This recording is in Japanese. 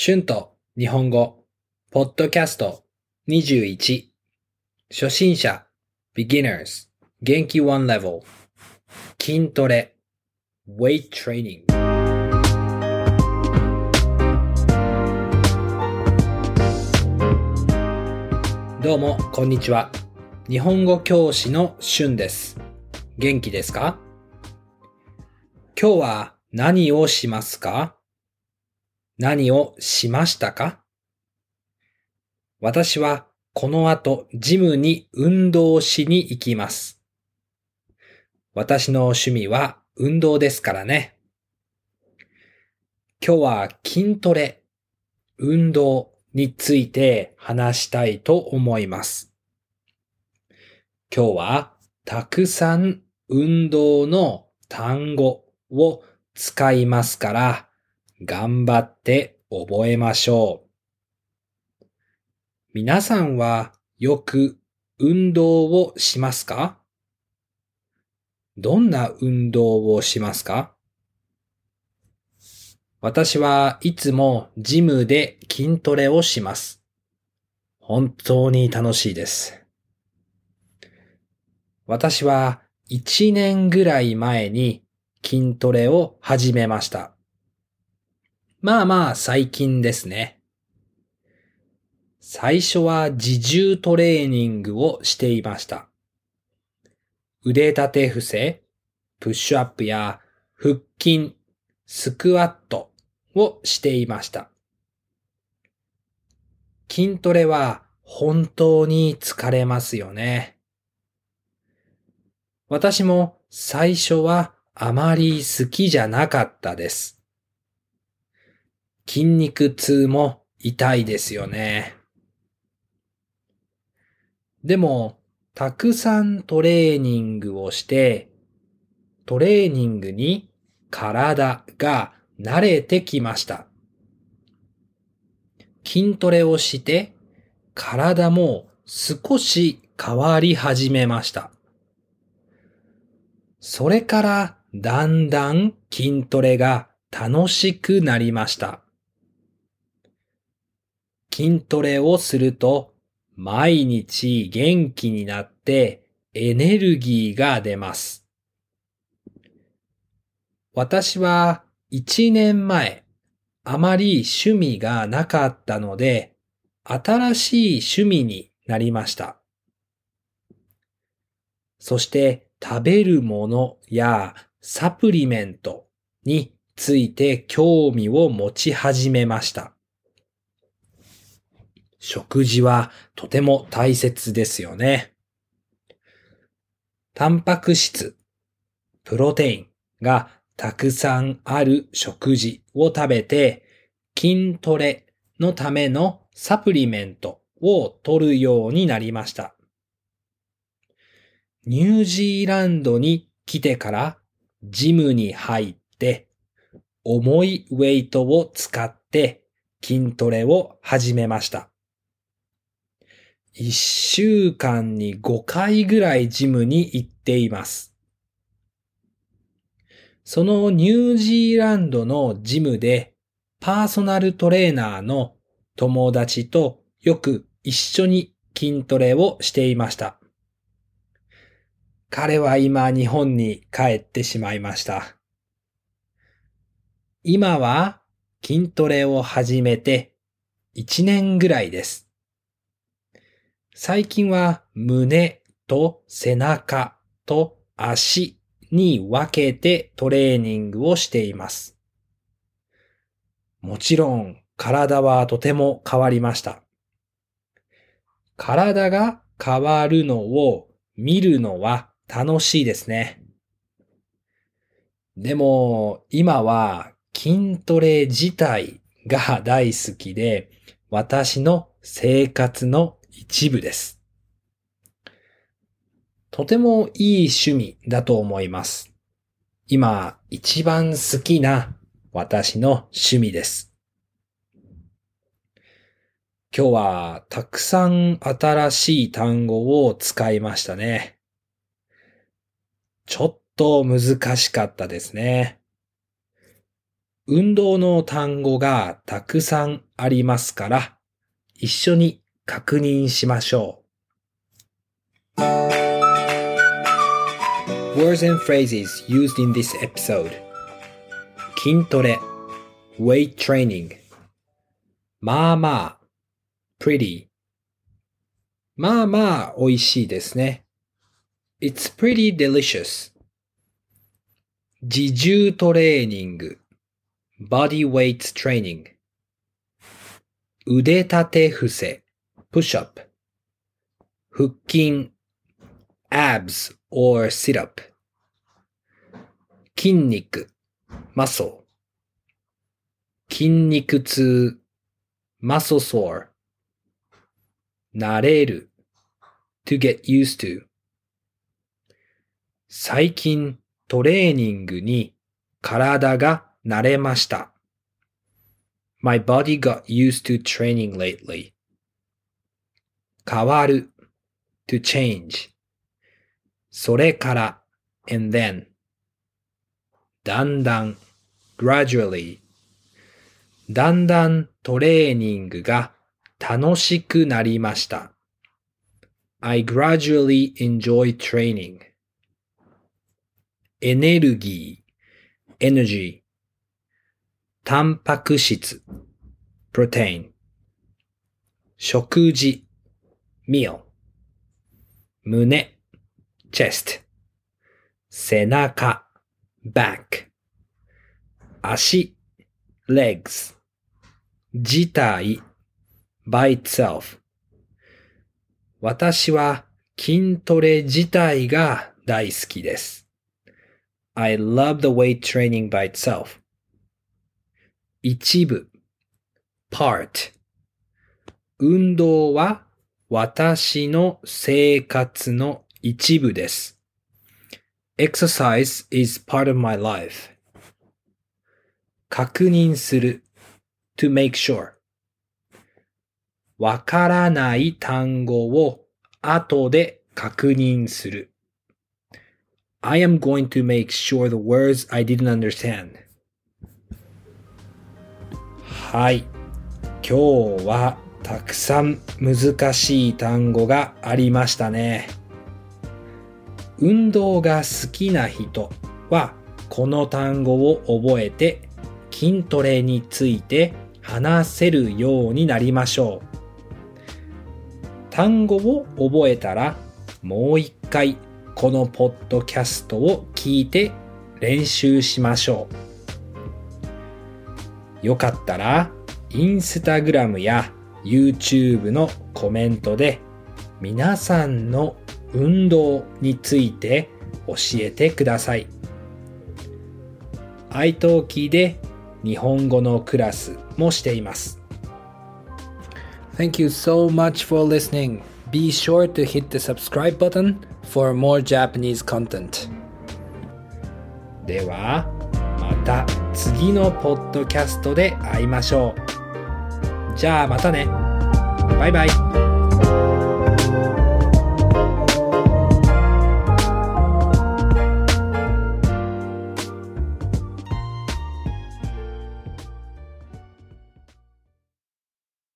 春と日本語、ポッドキャスト21、初心者、beginners、元気 one level、筋トレ、weight training。どうも、こんにちは。日本語教師の春です。元気ですか？今日は何をしますか？何をしましたか？私はこの後ジムに運動しに行きます。私の趣味は運動ですからね。今日は筋トレ、運動について話したいと思います。今日はたくさん運動の単語を使いますから、頑張って覚えましょう。皆さんはよく運動をしますか？どんな運動をしますか？私はいつもジムで筋トレをします。本当に楽しいです。私は1年ぐらい前に筋トレを始めました。まあまあ最近ですね。最初は自重トレーニングをしていました。腕立て伏せ、プッシュアップや腹筋、スクワットをしていました。筋トレは本当に疲れますよね。私も最初はあまり好きじゃなかったです。筋肉痛も痛いですよね。でも、たくさんトレーニングをして、トレーニングに体が慣れてきました。筋トレをして、体も少し変わり始めました。それからだんだん筋トレが楽しくなりました。筋トレをすると毎日元気になってエネルギーが出ます。私は一年前あまり趣味がなかったので新しい趣味になりました。そして食べるものやサプリメントについて興味を持ち始めました。食事はとても大切ですよね。タンパク質、プロテインがたくさんある食事を食べて筋トレのためのサプリメントを取るようになりました。ニュージーランドに来てからジムに入って重いウェイトを使って筋トレを始めました。一週間に5回ぐらいジムに行っています。そのニュージーランドのジムでパーソナルトレーナーの友達とよく一緒に筋トレをしていました。彼は今日本に帰ってしまいました。今は筋トレを始めて1年ぐらいです。最近は胸と背中と足に分けてトレーニングをしています。もちろん体はとても変わりました。体が変わるのを見るのは楽しいですね。でも今は筋トレ自体が大好きで私の生活の一部です。とてもいい趣味だと思います。今一番好きな私の趣味です。今日はたくさん新しい単語を使いましたね。ちょっと難しかったですね。運動の単語がたくさんありますから、一緒に確認しましょう。Words and phrases used in this episode 筋トレ weight training まあまあ pretty まあまあ美味しいですね。It's pretty delicious 自重トレーニング body weight training 腕立て伏せ push up 腹筋 abs or sit up 筋肉 muscle 筋肉痛 muscle sore 慣れる to get used to 最近トレーニングに体が慣れました。My body got used to training lately. 変わる to change. それから and then. だんだん gradually. だんだんトレーニングが楽しくなりました。I gradually enjoy training. エネルギー energy タンパク質 protein 食事 meal 胸 chest 背中 back 足 legs 自体 by itself 私は筋トレ自体が大好きです。I love the weight training by itself. 一部 part 運動は私の生活の一部です。Exercise is part of my life. 確認する to make sure わからない単語を後で確認する。I am going to make sure the words I didn't understand. はい。今日はたくさん難しい単語がありましたね。運動が好きな人はこの単語を覚えて筋トレについて話せるようになりましょう。単語を覚えたらもう一回このポッドキャストを聞いて練習しましょう。よかったらインスタグラムや YouTube のコメントで皆さんの運動について教えてください。iTalki で日本語のクラスもしています。Thank you so much for listening. Be sure to hit the subscribe button for more Japanese content. では、また次のポッドキャストで会いましょう。じゃあまたね。バイバイ。